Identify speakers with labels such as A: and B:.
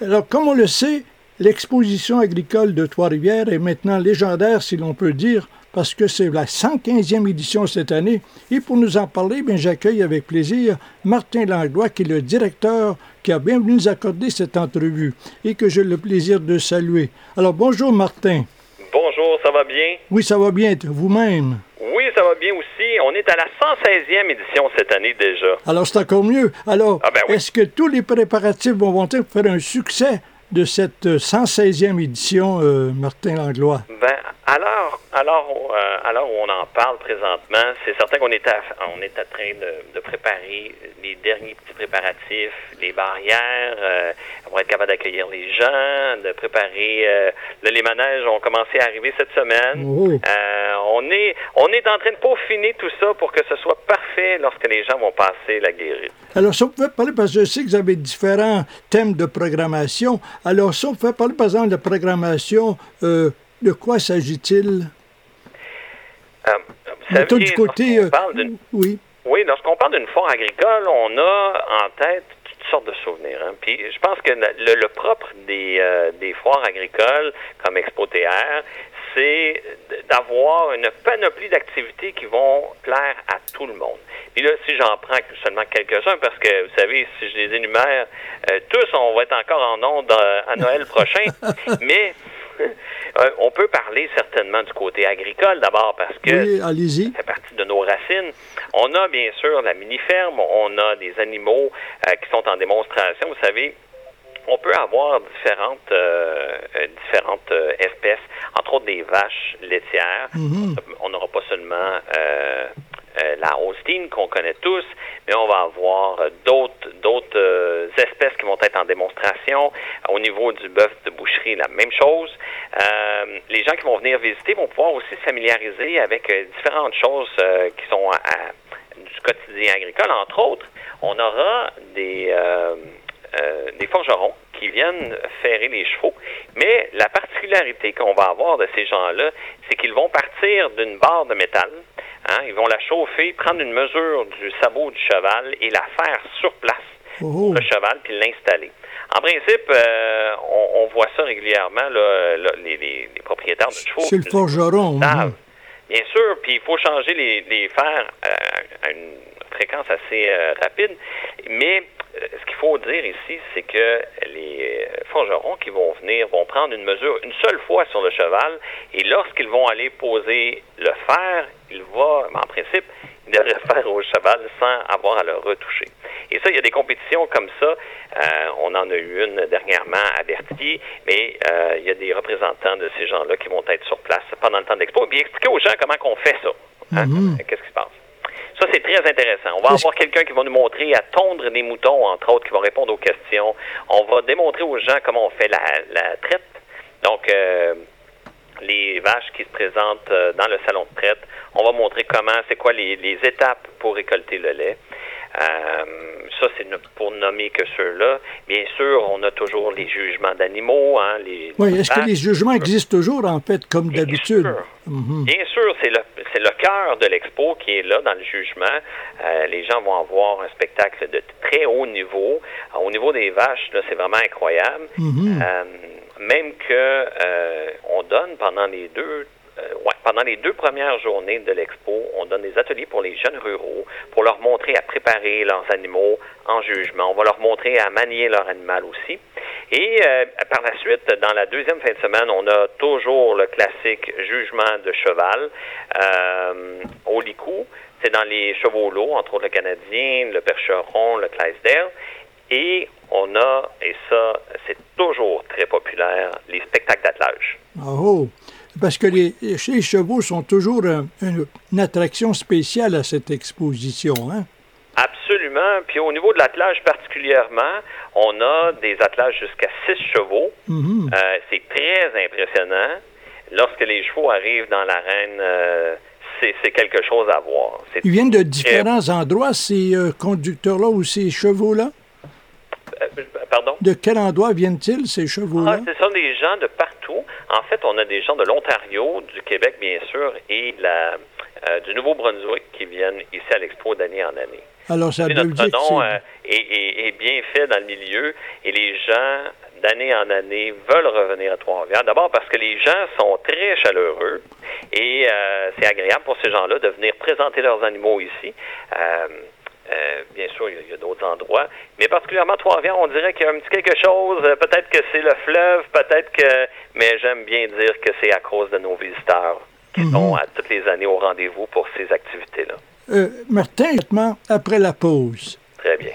A: Alors, comme on le sait, l'exposition agricole de Trois-Rivières est maintenant légendaire, si l'on peut dire, parce que c'est la 115e édition cette année. Et pour nous en parler, bien, j'accueille avec plaisir Martin Langlois, qui est le directeur qui a bien voulu nous accorder cette entrevue et que j'ai le plaisir de saluer. Alors, bonjour Martin.
B: Bonjour, ça va bien?
A: Oui, ça va bien. Vous-même?
B: Ça va bien aussi. On est à la 116e édition cette année déjà.
A: Alors, c'est encore mieux. Alors,
B: Ah ben oui.
A: est-ce que tous les préparatifs vont monter pour faire un succès de cette euh, 116e édition, euh, Martin Langlois?
B: Ben, alors, euh, où on en parle présentement, c'est certain qu'on est à, on est en train de, de préparer les derniers petits préparatifs, les barrières, euh, on va être capable d'accueillir les gens, de préparer. euh, là, les manèges ont commencé à arriver cette semaine. Euh, on est, on est en train de peaufiner tout ça pour que ce soit parfait lorsque les gens vont passer la guérite.
A: Alors, si on pouvait parler, parce que je sais que vous avez différents thèmes de programmation. Alors, si on pouvait parler, par exemple, de programmation, de quoi s'agit-il?
B: Euh, saviez,
A: du côté... euh,
B: parle
A: oui.
B: Oui, lorsqu'on parle d'une foire agricole, on a en tête toutes sortes de souvenirs. hein. Puis je pense que le, le propre des, euh, des foires agricoles comme Expo TR, c'est d'avoir une panoplie d'activités qui vont plaire à tout le monde. Puis là, si j'en prends seulement quelques-uns, parce que vous savez, si je les énumère euh, tous, on va être encore en ondes euh, à Noël prochain. Mais euh, on peut parler certainement du côté agricole d'abord parce que
A: Oui, allez-y.
B: ça fait partie de nos racines. On a bien sûr la mini-ferme, on a des animaux euh, qui sont en démonstration. Vous savez, on peut avoir différentes, euh, différentes espèces, entre autres des vaches laitières.
A: Mhm.
B: On n'aura pas seulement la Holstein qu'on connaît tous, mais on va avoir d'autres d'autres euh, espèces qui vont être en démonstration. Au niveau du bœuf de boucherie, la même chose. Euh, les gens qui vont venir visiter vont pouvoir aussi se familiariser avec euh, différentes choses qui sont à- du quotidien agricole. Entre autres, on aura des, des forgerons qui viennent ferrer les chevaux. Mais la particularité qu'on va avoir de ces gens-là, c'est qu'ils vont partir d'une barre de métal. Hein, ils vont la chauffer, prendre une mesure du sabot du cheval et la faire sur place le cheval puis l'installer. En principe, euh, on, on voit ça régulièrement, là, là, les, les- les propriétaires de chevaux.
A: C'est le forgeron. mhm.
B: Bien sûr, puis il faut changer les, les fers euh, à une fréquence assez euh, rapide. Mais ce qu'il faut dire ici, c'est que les forgerons qui vont venir vont prendre une mesure une seule fois sur le cheval et lorsqu'ils vont aller poser le fer, il va, en principe, il devrait faire au cheval sans avoir à le retoucher. Et ça, il y a des compétitions comme ça. Euh, on en a eu une dernièrement à Berthier, mais euh, il y a des représentants de ces gens-là qui vont être sur place pendant le temps d'expo et puis expliquer aux gens comment qu'on fait ça. Hein?
A: Mhm.
B: Qu'est-ce? Ça, c'est très intéressant. On va avoir quelqu'un qui va nous montrer à tondre des moutons, entre autres, qui va répondre aux questions. On va démontrer aux gens comment on fait la, la traite. Donc, euh, les vaches qui se présentent euh, dans le salon de traite. On va montrer comment, c'est quoi les, les étapes pour récolter le lait. Euh, ça, c'est pour nommer que ceux-là. Bien sûr, on a toujours les jugements d'animaux. Hein, les,
A: Oui, est-ce que les jugements existent toujours, en fait, comme
B: Bien
A: d'habitude?
B: sûr.
A: Mhm.
B: Bien sûr, c'est le, le cœur de l'expo qui est là dans le jugement. Euh, les gens vont avoir un spectacle de très haut niveau. Euh, au niveau des vaches, là, c'est vraiment incroyable.
A: Mhm.
B: Euh, même que on donne pendant les deux ouais, pendant les deux premières journées de l'expo, on donne des ateliers pour les jeunes ruraux, pour leur montrer à préparer leurs animaux en jugement. On va leur montrer à manier leur animal aussi. Et euh, par la suite, dans la deuxième fin de semaine, on a toujours le classique jugement de cheval euh, au licou. C'est dans les chevaux lourds, entre autres le Canadien, le Percheron, le Clydesdale. Et on a, et ça, c'est toujours très populaire, les spectacles d'attelage.
A: Ah, Oh! Parce que les, les chevaux sont toujours un- une, une attraction spéciale à cette exposition. Hein?
B: Absolument. Puis au niveau de l'attelage particulièrement, on a des attelages jusqu'à six chevaux.
A: Mhm.
B: Euh, c'est très impressionnant. Lorsque les chevaux arrivent dans l'arène, euh, c'est quelque chose à voir.
A: Ils viennent de différents endroits, ces euh, conducteurs-là ou ces chevaux-là?
B: Pardon?
A: De quel endroit viennent-ils, ces
B: Ah,
A: chevaux-là?
B: ce sont des gens de partout. En fait, on a des gens de l'Ontario, du Québec, bien sûr, et la, euh, du Nouveau-Brunswick qui viennent ici à l'Expo d'année en année.
A: Alors, ça veut
B: notre
A: dire
B: nom euh, est, est- est bien fait dans le milieu et les gens d'année en année, veulent revenir à Trois-Rivières. D'abord parce que les gens sont très chaleureux et euh, c'est agréable pour ces gens-là de venir présenter leurs animaux ici. Euh, euh, bien sûr, il y a, d'autres endroits, mais particulièrement Trois-Rivières, on dirait qu'il y a un petit quelque chose. Peut-être que c'est le fleuve, peut-être que, mais j'aime bien dire que c'est à cause de nos visiteurs qui mhm. sont à toutes les années au rendez-vous pour ces activités-là.
A: Martin, après la pause.
B: Très bien.